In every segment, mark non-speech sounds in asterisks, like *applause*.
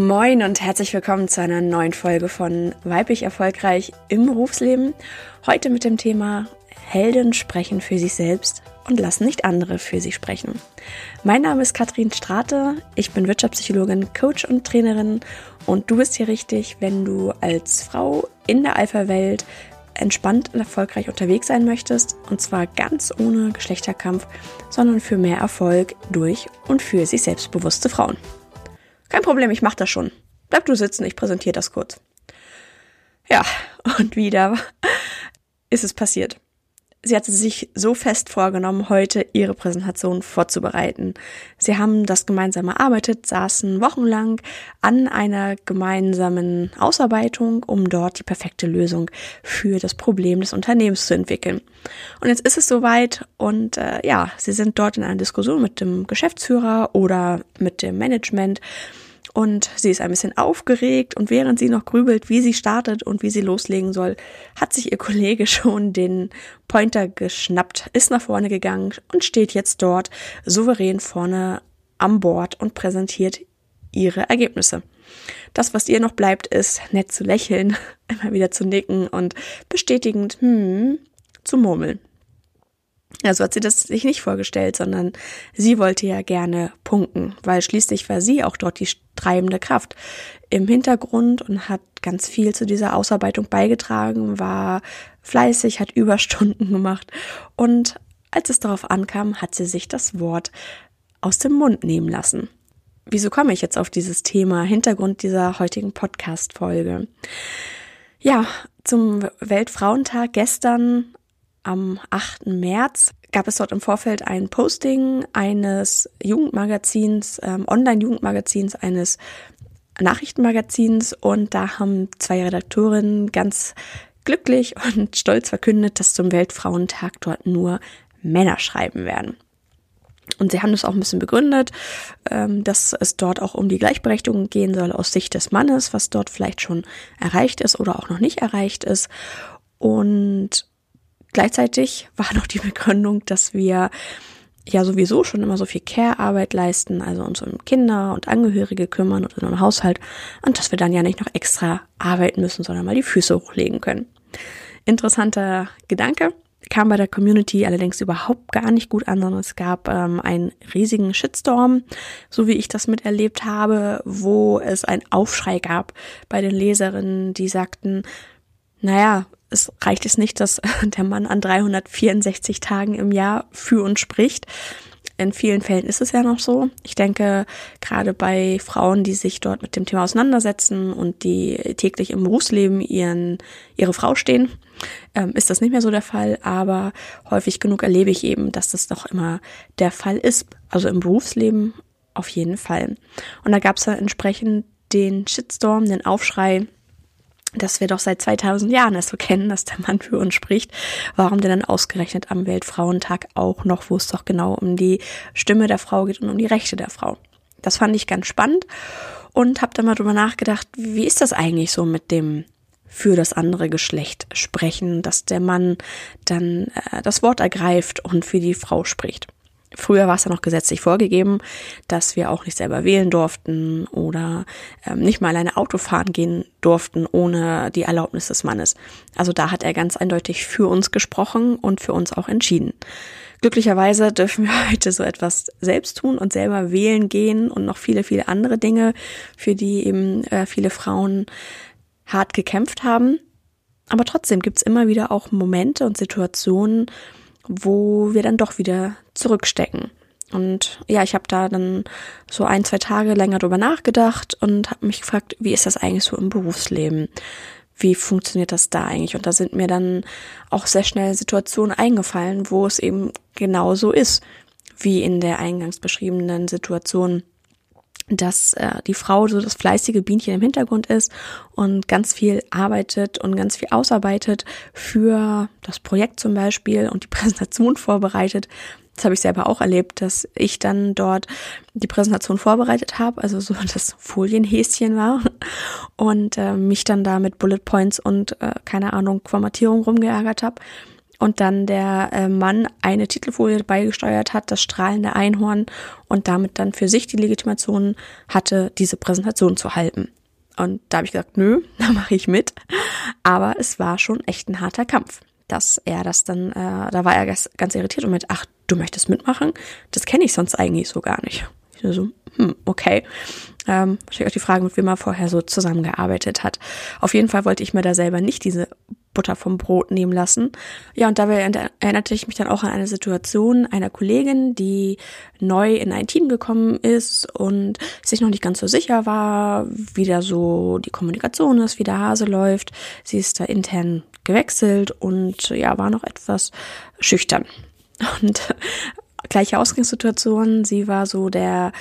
Moin und herzlich willkommen zu einer neuen Folge von Weiblich Erfolgreich im Berufsleben. Heute mit dem Thema Helden sprechen für sich selbst und lassen nicht andere für sie sprechen. Mein Name ist Katrin Strate, ich bin Wirtschaftspsychologin, Coach und Trainerin und du bist hier richtig, wenn du als Frau in der Alpha-Welt entspannt und erfolgreich unterwegs sein möchtest und zwar ganz ohne Geschlechterkampf, sondern für mehr Erfolg durch und für sich selbstbewusste Frauen. Kein Problem, ich mach das schon. Bleib du sitzen, ich präsentiere das kurz. Ja, *laughs* und wieder ist es passiert. Sie hatte sich so fest vorgenommen, heute ihre Präsentation vorzubereiten. Sie haben das gemeinsam erarbeitet, saßen wochenlang an einer gemeinsamen Ausarbeitung, um dort die perfekte Lösung für das Problem des Unternehmens zu entwickeln. Und jetzt ist es soweit und äh, ja, sie sind dort in einer Diskussion mit dem Geschäftsführer oder mit dem Management und sie ist ein bisschen aufgeregt und während sie noch grübelt, wie sie startet und wie sie loslegen soll, hat sich ihr Kollege *laughs* schon den Pointer geschnappt, ist nach vorne gegangen und steht jetzt dort souverän vorne am Bord und präsentiert ihre Ergebnisse. Das, was ihr noch bleibt, ist nett zu lächeln, *laughs* immer wieder zu nicken und bestätigend, hm, zu murmeln. Also hat sie das sich nicht vorgestellt, sondern sie wollte ja gerne punkten, weil schließlich war sie auch dort die treibende Kraft im Hintergrund und hat ganz viel zu dieser Ausarbeitung beigetragen, war fleißig, hat Überstunden *laughs* gemacht und als es darauf ankam, hat sie sich das Wort aus dem Mund nehmen lassen. Wieso komme ich jetzt auf dieses Thema Hintergrund dieser heutigen Podcast-Folge? Ja, zum Weltfrauentag gestern am 8. März gab es dort im Vorfeld ein Posting eines Jugendmagazins, ähm, Online-Jugendmagazins, eines Nachrichtenmagazins und da haben zwei Redakteurinnen ganz glücklich *laughs* und stolz verkündet, dass zum Weltfrauentag dort nur Männer schreiben werden. Und sie haben das auch ein bisschen begründet, ähm, dass es dort auch um die Gleichberechtigung gehen soll aus Sicht des Mannes, was dort vielleicht schon erreicht ist oder auch noch nicht erreicht ist. Und Gleichzeitig war noch die Begründung, dass wir ja sowieso schon immer so viel Care-Arbeit leisten, also uns um Kinder und Angehörige kümmern und den Haushalt und dass wir dann ja nicht noch extra arbeiten müssen, sondern mal die Füße hochlegen können. Interessanter Gedanke, kam bei der Community allerdings überhaupt gar nicht gut an, sondern es gab ähm, einen riesigen Shitstorm, so wie ich das miterlebt habe, wo es einen Aufschrei gab bei den Leserinnen, die sagten, naja, es reicht es nicht, dass *laughs* der Mann an 364 Tagen im Jahr für uns spricht. In vielen Fällen ist es ja noch so. Ich denke, gerade bei Frauen, die sich dort mit dem Thema auseinandersetzen und die täglich im Berufsleben ihren, ihre Frau stehen, ähm, ist das nicht mehr so der Fall. Aber häufig genug erlebe ich eben, dass das doch immer der Fall ist. Also im Berufsleben auf jeden Fall. Und da gab es dann entsprechend den Shitstorm, den Aufschrei, dass wir doch seit 2000 Jahren es so kennen, dass der Mann für uns spricht. Warum denn dann ausgerechnet am Weltfrauentag auch noch, wo es doch genau um die Stimme der Frau geht und um die Rechte der Frau? Das fand ich ganz spannend und habe dann mal drüber nachgedacht, wie ist das eigentlich so mit dem für das andere Geschlecht sprechen, dass der Mann dann äh, das Wort ergreift und für die Frau spricht. Früher war es ja noch gesetzlich vorgegeben, dass wir auch nicht selber wählen durften oder ähm, nicht mal alleine Auto fahren gehen durften ohne die Erlaubnis des Mannes. Also da hat er ganz eindeutig für uns gesprochen und für uns auch entschieden. Glücklicherweise dürfen wir *laughs* heute so etwas selbst tun und selber wählen gehen und noch viele, viele andere Dinge, für die eben äh, viele Frauen hart gekämpft haben. Aber trotzdem gibt's immer wieder auch Momente und Situationen, wo wir dann doch wieder zurückstecken. Und ja, ich habe da dann so ein, zwei Tage länger drüber nachgedacht und habe mich gefragt, wie ist das eigentlich so im Berufsleben? Wie funktioniert das da eigentlich? Und da sind mir dann auch sehr schnell Situationen eingefallen, wo es eben genauso ist, wie in der eingangs beschriebenen Situation dass äh, die Frau so das fleißige Bienchen im Hintergrund ist und ganz viel arbeitet und ganz viel ausarbeitet für das Projekt zum Beispiel und die *laughs* Präsentation vorbereitet. Das habe ich selber auch erlebt, dass ich dann dort die Präsentation vorbereitet habe, also so *laughs* das Folienhäschen war und äh, mich dann da mit Bullet Points und äh, keine Ahnung Formatierung rumgeärgert habe und dann der äh, Mann eine Titelfolie beigesteuert hat, das strahlende Einhorn und damit dann für sich die Legitimation hatte, diese Präsentation zu halten. Und da habe ich gesagt, nö, *laughs* da mache ich mit. Aber es war schon echt ein harter Kampf, dass er das dann, äh, da war er ganz, irritiert und mit, ach, du möchtest mitmachen? Das kenne ich sonst eigentlich so gar nicht. Ich so, hm, okay. Ähm, wahrscheinlich auch die Frage, mit wem er vorher so zusammengearbeitet hat. Auf jeden Fall wollte ich mir da selber nicht diese Butter vom Brot nehmen lassen. Ja, und dabei erinnerte ich mich dann auch an eine Situation einer Kollegin, die neu in ein Team gekommen ist und sich noch nicht ganz so sicher war, wie da so die Kommunikation ist, wie der Hase läuft. Sie ist da intern gewechselt und ja, war noch etwas schüchtern. Und gleiche Ausgangssituation, sie war so der,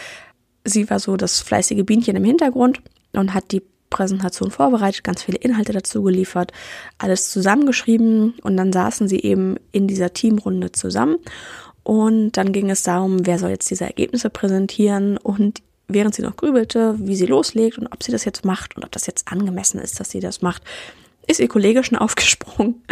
sie war so das fleißige Bienchen im Hintergrund und hat die Präsentation vorbereitet, ganz viele Inhalte dazu geliefert, alles zusammengeschrieben und dann saßen sie eben in dieser Teamrunde zusammen und dann ging es darum, wer soll jetzt diese Ergebnisse präsentieren und während sie noch grübelte, wie sie loslegt und ob sie das jetzt macht und ob das jetzt angemessen ist, dass sie das macht, ist ihr Kollege schon *laughs* aufgesprungen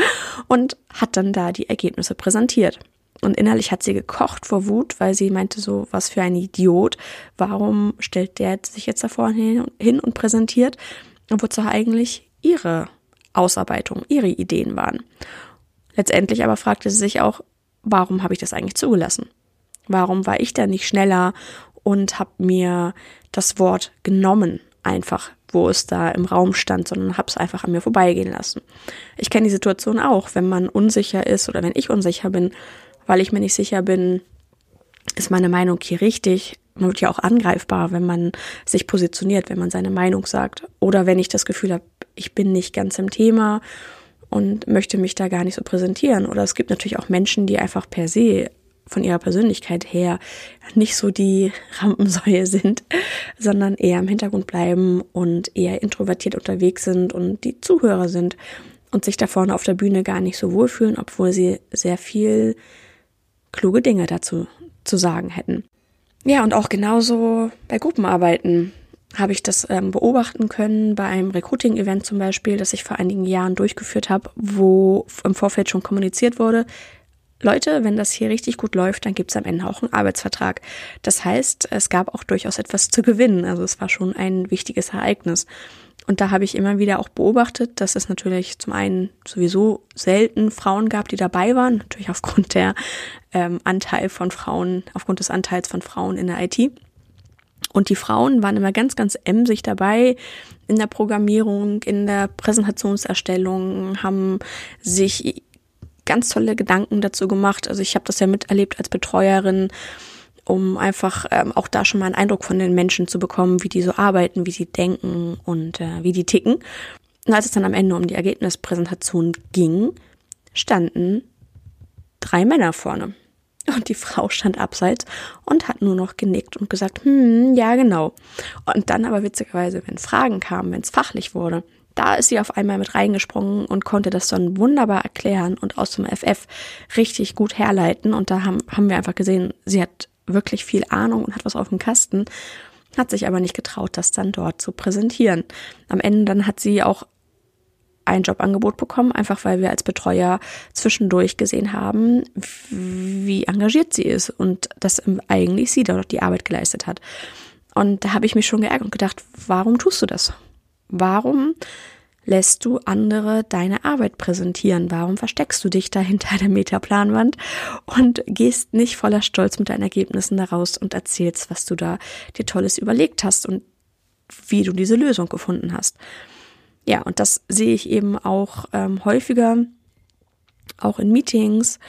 und hat dann da die Ergebnisse präsentiert. Und innerlich hat sie gekocht vor Wut, weil sie meinte so, was für ein Idiot. Warum stellt der sich jetzt da vorne hin und präsentiert? Wozu eigentlich ihre Ausarbeitung, ihre Ideen waren. Letztendlich aber fragte sie sich auch, warum habe ich das eigentlich zugelassen? Warum war ich da nicht schneller und habe mir das Wort genommen, einfach, wo es da im Raum stand, sondern habe es einfach an mir vorbeigehen lassen. Ich kenne die Situation auch, wenn man unsicher ist oder wenn ich unsicher bin, weil ich mir nicht sicher bin, ist meine Meinung hier richtig? Man wird ja auch angreifbar, wenn man sich positioniert, wenn man seine Meinung sagt. Oder wenn ich das Gefühl habe, ich bin nicht ganz im Thema und möchte mich da gar nicht so präsentieren. Oder es gibt natürlich auch Menschen, die einfach per se von ihrer Persönlichkeit her nicht so die *laughs* Rampensäue sind, sondern eher im Hintergrund bleiben und eher introvertiert unterwegs sind und die Zuhörer sind und sich da vorne auf der Bühne gar nicht so wohlfühlen, obwohl sie sehr viel kluge Dinge dazu zu sagen hätten. Ja, und auch genauso bei Gruppenarbeiten habe ich das ähm, beobachten können bei einem Recruiting-Event zum Beispiel, das ich vor einigen Jahren durchgeführt habe, wo im Vorfeld schon kommuniziert wurde, Leute, wenn das hier richtig gut läuft, dann gibt es am Ende auch einen Arbeitsvertrag. Das heißt, es gab auch durchaus etwas zu gewinnen. Also es war schon ein wichtiges Ereignis. Und da habe ich immer wieder auch beobachtet, dass es natürlich zum einen sowieso selten Frauen gab, die dabei waren, natürlich aufgrund der ähm, Anteil von Frauen, aufgrund des Anteils von Frauen in der IT. Und die Frauen waren immer ganz, ganz emsig dabei in der Programmierung, in der Präsentationserstellung, haben sich ganz tolle Gedanken dazu gemacht. Also ich habe das ja miterlebt als Betreuerin um einfach ähm, auch da schon mal einen Eindruck von den Menschen zu bekommen, wie die so arbeiten, wie sie denken und äh, wie die ticken. Und als es dann am Ende um die Ergebnispräsentation ging, standen drei Männer vorne. Und die Frau stand abseits und hat nur noch genickt und gesagt, hm, ja, genau. Und dann aber witzigerweise, wenn Fragen kamen, wenn es fachlich wurde, da ist sie auf einmal mit reingesprungen und konnte das dann wunderbar erklären und aus dem FF richtig gut herleiten. Und da haben, haben wir einfach gesehen, sie hat wirklich viel Ahnung und hat was auf dem Kasten, hat sich aber nicht getraut, das dann dort zu präsentieren. Am Ende dann hat sie auch ein Jobangebot bekommen, einfach weil wir als Betreuer zwischendurch gesehen haben, wie engagiert sie ist und dass eigentlich sie dort die Arbeit geleistet hat. Und da habe ich mich schon geärgert und gedacht, warum tust du das? Warum lässt du andere deine Arbeit präsentieren? Warum versteckst du dich da hinter der Metaplanwand und gehst nicht voller Stolz mit deinen Ergebnissen daraus und erzählst, was du da dir Tolles überlegt hast und wie du diese Lösung gefunden hast? Ja, und das sehe ich eben auch ähm, häufiger, auch in Meetings,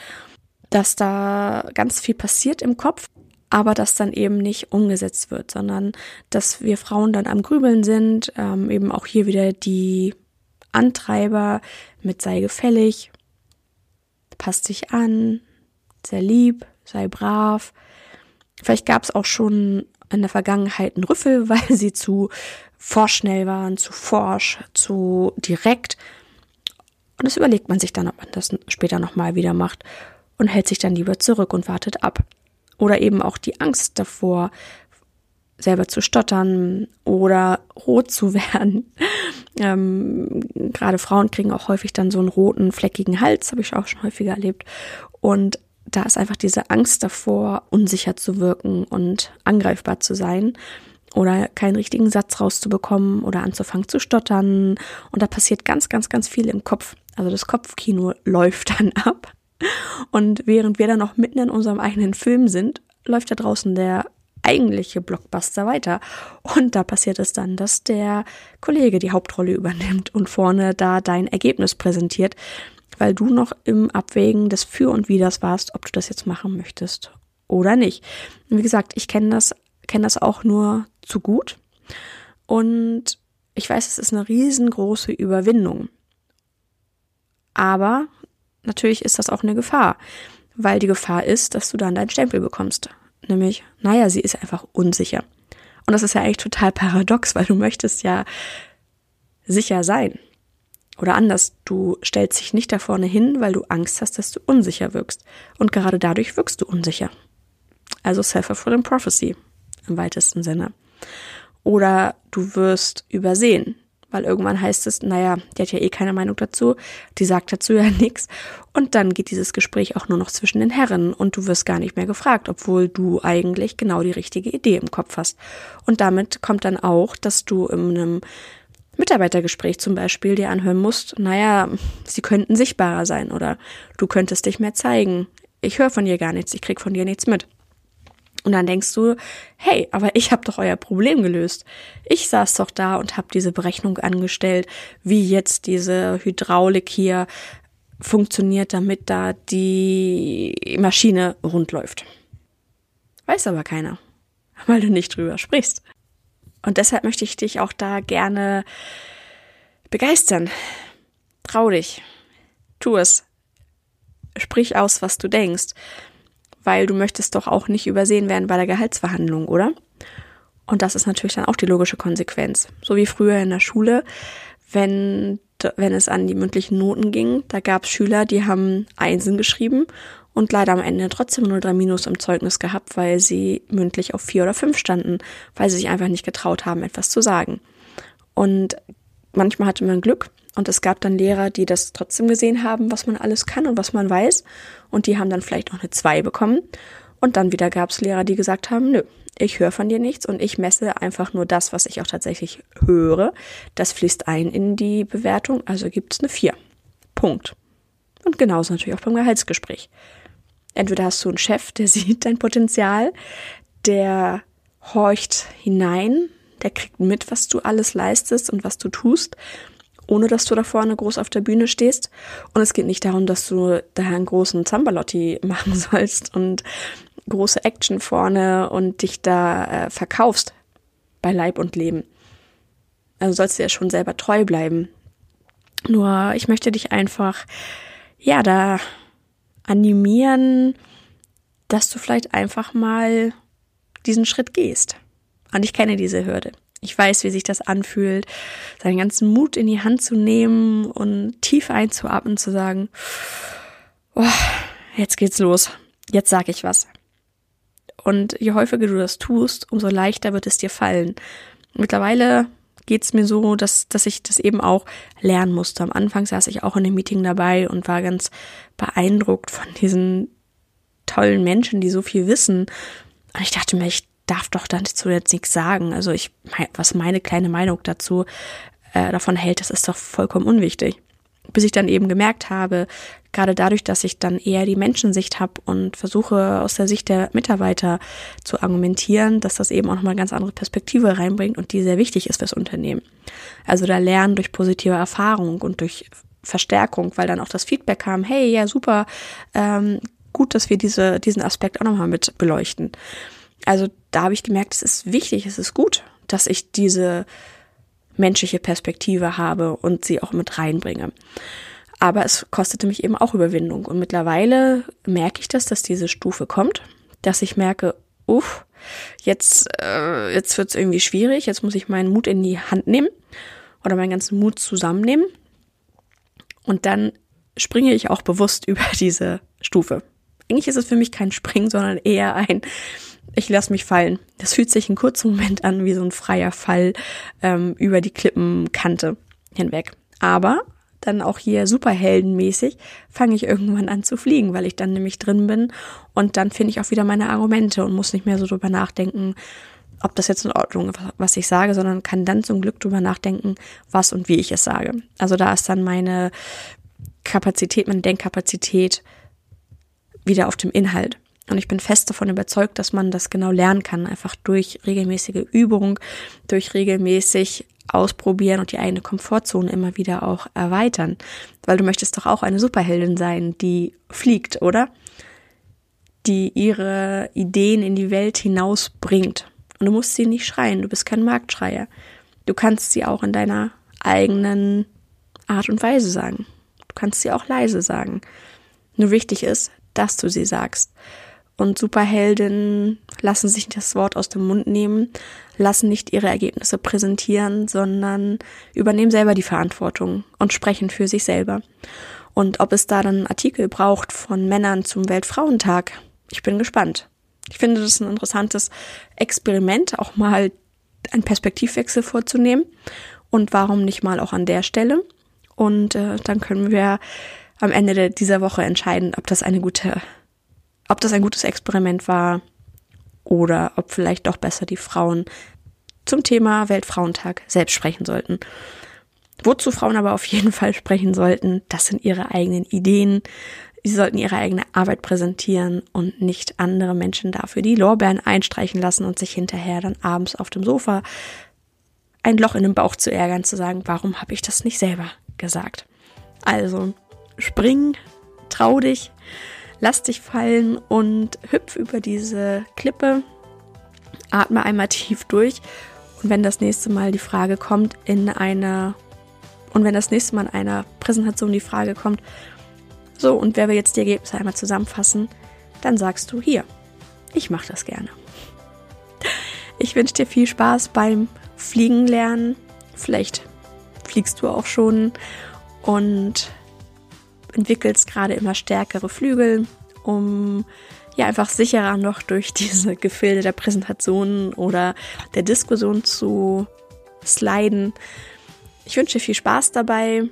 dass da ganz viel passiert im Kopf, aber das dann eben nicht umgesetzt wird, sondern dass wir Frauen dann am Grübeln sind, ähm, eben auch hier wieder die Antreiber mit sei gefällig, passt dich an, sehr lieb, sei brav. Vielleicht gab es auch schon in der Vergangenheit einen Rüffel, *laughs* weil sie zu vorschnell waren, zu forsch, zu direkt. Und das überlegt man sich dann, ob man das später nochmal wieder macht und hält sich dann lieber zurück und wartet ab. Oder eben auch die Angst davor, selber zu stottern oder rot zu *laughs* werden. Ähm, Gerade Frauen kriegen auch häufig dann so einen roten, fleckigen Hals, habe ich auch schon häufiger erlebt. Und da ist einfach diese Angst davor, unsicher zu wirken und angreifbar zu sein oder keinen richtigen Satz rauszubekommen oder anzufangen zu stottern. Und da passiert ganz, ganz, ganz viel im Kopf. Also das Kopfkino läuft dann *laughs* ab. Und während wir dann noch mitten in unserem eigenen Film sind, läuft da draußen der eigentliche Blockbuster weiter. Und da passiert es dann, dass der Kollege die Hauptrolle übernimmt und vorne da dein Ergebnis präsentiert, weil du noch im Abwägen des Für und Widers warst, ob du das jetzt machen möchtest oder nicht. Und wie gesagt, ich kenne das, kenne das auch nur zu gut. Und ich weiß, es ist eine riesengroße Überwindung. Aber natürlich ist das auch eine Gefahr, weil die Gefahr ist, dass du dann deinen Stempel bekommst. Nämlich, naja, sie ist einfach unsicher. Und das ist ja eigentlich total paradox, weil du möchtest ja sicher sein. Oder anders, du stellst dich nicht da vorne hin, weil du Angst hast, dass du unsicher wirkst. Und gerade dadurch wirkst du unsicher. Also self-fulfilling prophecy im weitesten Sinne. Oder du wirst übersehen, weil irgendwann heißt es, naja, die hat ja eh keine Meinung dazu, die sagt dazu ja *laughs* nichts. Und dann geht dieses Gespräch auch nur noch zwischen den Herren und du wirst gar nicht mehr gefragt, obwohl du eigentlich genau die richtige Idee im Kopf hast. Und damit kommt dann auch, dass du in einem Mitarbeitergespräch zum Beispiel dir anhören musst, naja, sie könnten sichtbarer sein oder du könntest dich mehr zeigen. Ich höre von dir gar nichts, ich krieg von dir nichts mit. Und dann denkst du, hey, aber ich habe doch euer Problem gelöst. Ich saß doch da und habe diese Berechnung angestellt, wie jetzt diese Hydraulik hier funktioniert, damit da die Maschine rund läuft. Weiß aber keiner, *laughs* weil du nicht drüber sprichst. Und deshalb möchte ich dich auch da gerne begeistern. Trau dich. Tu es. Sprich aus, was du denkst weil du möchtest doch auch nicht übersehen werden bei der Gehaltsverhandlung, oder? Und das ist natürlich dann auch die logische Konsequenz. So wie früher in der Schule, wenn, wenn es an die mündlichen Noten ging, da gab es Schüler, die haben Einsen geschrieben und leider am Ende trotzdem nur drei Minus im Zeugnis gehabt, weil sie mündlich auf vier oder fünf standen, weil sie sich einfach nicht getraut haben, etwas zu sagen. Und manchmal hatte man Glück und es gab dann Lehrer, die das trotzdem gesehen haben, was man alles kann und was man weiß. Und die haben dann vielleicht auch eine 2 bekommen. Und dann wieder gab es Lehrer, die gesagt haben, nö, ich höre von dir nichts und ich messe einfach nur das, was ich auch tatsächlich höre. Das fließt ein in die Bewertung, also gibt es eine 4. Punkt. Und genauso natürlich auch beim Gehaltsgespräch. Entweder hast du einen Chef, der *laughs* sieht dein Potenzial, der horcht hinein, der kriegt mit, was du alles leistest und was du tust ohne dass du da vorne groß auf der Bühne stehst. Und es geht nicht darum, dass du daher einen großen Zambalotti *laughs* machen sollst und große Action vorne und dich da äh, verkaufst bei Leib und Leben. Also sollst du ja schon selber treu bleiben. Nur ich möchte dich einfach, ja, da animieren, dass du vielleicht einfach mal diesen Schritt gehst. Und ich kenne diese Hürde. Ich weiß, wie sich das anfühlt, seinen ganzen Mut in die Hand zu nehmen und tief einzuatmen, zu sagen, oh, jetzt geht's los, jetzt sag ich was. Und je häufiger du das tust, umso leichter wird es dir fallen. Mittlerweile geht's mir so, dass, dass ich das eben auch lernen musste. Am Anfang saß ich auch in dem Meeting dabei und war ganz beeindruckt von diesen tollen Menschen, die so viel wissen. Und ich dachte mir, ich darf doch dazu jetzt nichts sagen. Also ich, was meine kleine Meinung dazu äh, davon hält, das ist doch vollkommen unwichtig. Bis ich dann eben gemerkt habe, gerade dadurch, dass ich dann eher die Menschensicht habe und versuche aus der Sicht der Mitarbeiter zu argumentieren, dass das eben auch nochmal eine ganz andere Perspektive reinbringt und die sehr wichtig ist fürs Unternehmen. Also da lernen durch positive Erfahrung und durch Verstärkung, weil dann auch das Feedback kam, hey, ja, super, ähm, gut, dass wir diese, diesen Aspekt auch nochmal mit beleuchten. Also da habe ich gemerkt, es ist wichtig, es ist gut, dass ich diese menschliche Perspektive habe und sie auch mit reinbringe. Aber es kostete mich eben auch Überwindung. Und mittlerweile merke ich das, dass diese Stufe kommt, dass ich merke, uff, jetzt, äh, jetzt wird es irgendwie schwierig, jetzt muss ich meinen Mut in die Hand nehmen oder meinen ganzen Mut zusammennehmen. Und dann springe ich auch bewusst *laughs* über diese Stufe. Eigentlich ist es für mich kein Springen, sondern eher ein ich lasse mich fallen. Das fühlt sich einen kurzen Moment an wie so ein freier Fall ähm, über die Klippenkante hinweg. Aber dann auch hier superheldenmäßig fange ich irgendwann an zu fliegen, weil ich dann nämlich drin bin und dann finde ich auch wieder meine Argumente und muss nicht mehr so drüber nachdenken, ob das jetzt in Ordnung ist, was ich sage, sondern kann dann zum Glück drüber nachdenken, was und wie ich es sage. Also da ist dann meine Kapazität, meine Denkkapazität wieder auf dem Inhalt. Und ich bin fest davon überzeugt, dass man das genau lernen kann, einfach durch regelmäßige Übung, durch regelmäßig ausprobieren und die eigene Komfortzone immer wieder auch erweitern. Weil du möchtest doch auch eine Superheldin sein, die fliegt, oder? Die ihre Ideen in die Welt hinausbringt. Und du musst sie nicht schreien, du bist kein Marktschreier. Du kannst sie auch in deiner eigenen Art und Weise sagen. Du kannst sie auch leise sagen. Nur wichtig ist, dass du sie sagst. Und Superheldinnen lassen sich das Wort aus dem Mund nehmen, lassen nicht ihre Ergebnisse präsentieren, sondern übernehmen selber die Verantwortung und sprechen für sich selber. Und ob es da dann Artikel braucht von Männern zum Weltfrauentag, ich bin gespannt. Ich finde das ein interessantes Experiment, auch mal einen Perspektivwechsel vorzunehmen. Und warum nicht mal auch an der Stelle? Und äh, dann können wir am Ende dieser Woche entscheiden, ob das eine gute ob das ein gutes Experiment war oder ob vielleicht doch besser die Frauen zum Thema Weltfrauentag selbst sprechen sollten. Wozu Frauen aber auf jeden *laughs* Fall sprechen sollten, das sind ihre eigenen Ideen. Sie sollten ihre eigene Arbeit präsentieren und nicht andere Menschen dafür die Lorbeeren einstreichen lassen und sich hinterher dann abends auf dem Sofa ein Loch in den Bauch zu ärgern, zu sagen, warum habe ich das nicht selber gesagt? Also spring, trau dich, lass dich fallen und hüpf über diese Klippe, atme einmal tief durch und wenn das nächste Mal die Frage kommt in einer und wenn das nächste Mal in einer Präsentation die Frage kommt, so und wer will jetzt die Ergebnisse einmal zusammenfassen, dann sagst du hier, ich mache das gerne. Ich wünsche dir viel Spaß beim Fliegen lernen. Vielleicht fliegst du auch schon und entwickelst gerade immer stärkere Flügel, um ja einfach sicherer noch durch diese Gefilde der Präsentation oder der Diskussion zu sliden. Ich wünsche dir viel Spaß dabei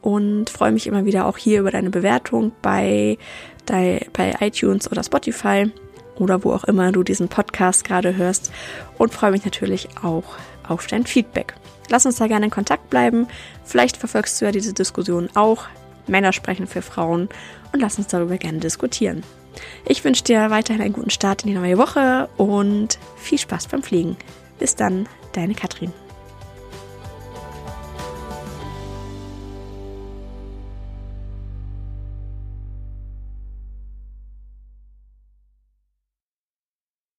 und freue mich immer wieder auch hier über deine Bewertung bei, bei iTunes oder Spotify oder wo auch immer du diesen Podcast gerade hörst und freue mich natürlich auch auf dein Feedback. Lass uns da gerne in Kontakt bleiben. Vielleicht verfolgst du ja diese Diskussion auch. Männer sprechen für Frauen und lass uns darüber gerne diskutieren. Ich wünsche dir weiterhin einen guten Start in die neue Woche und viel Spaß beim Fliegen. Bis dann, deine Katrin.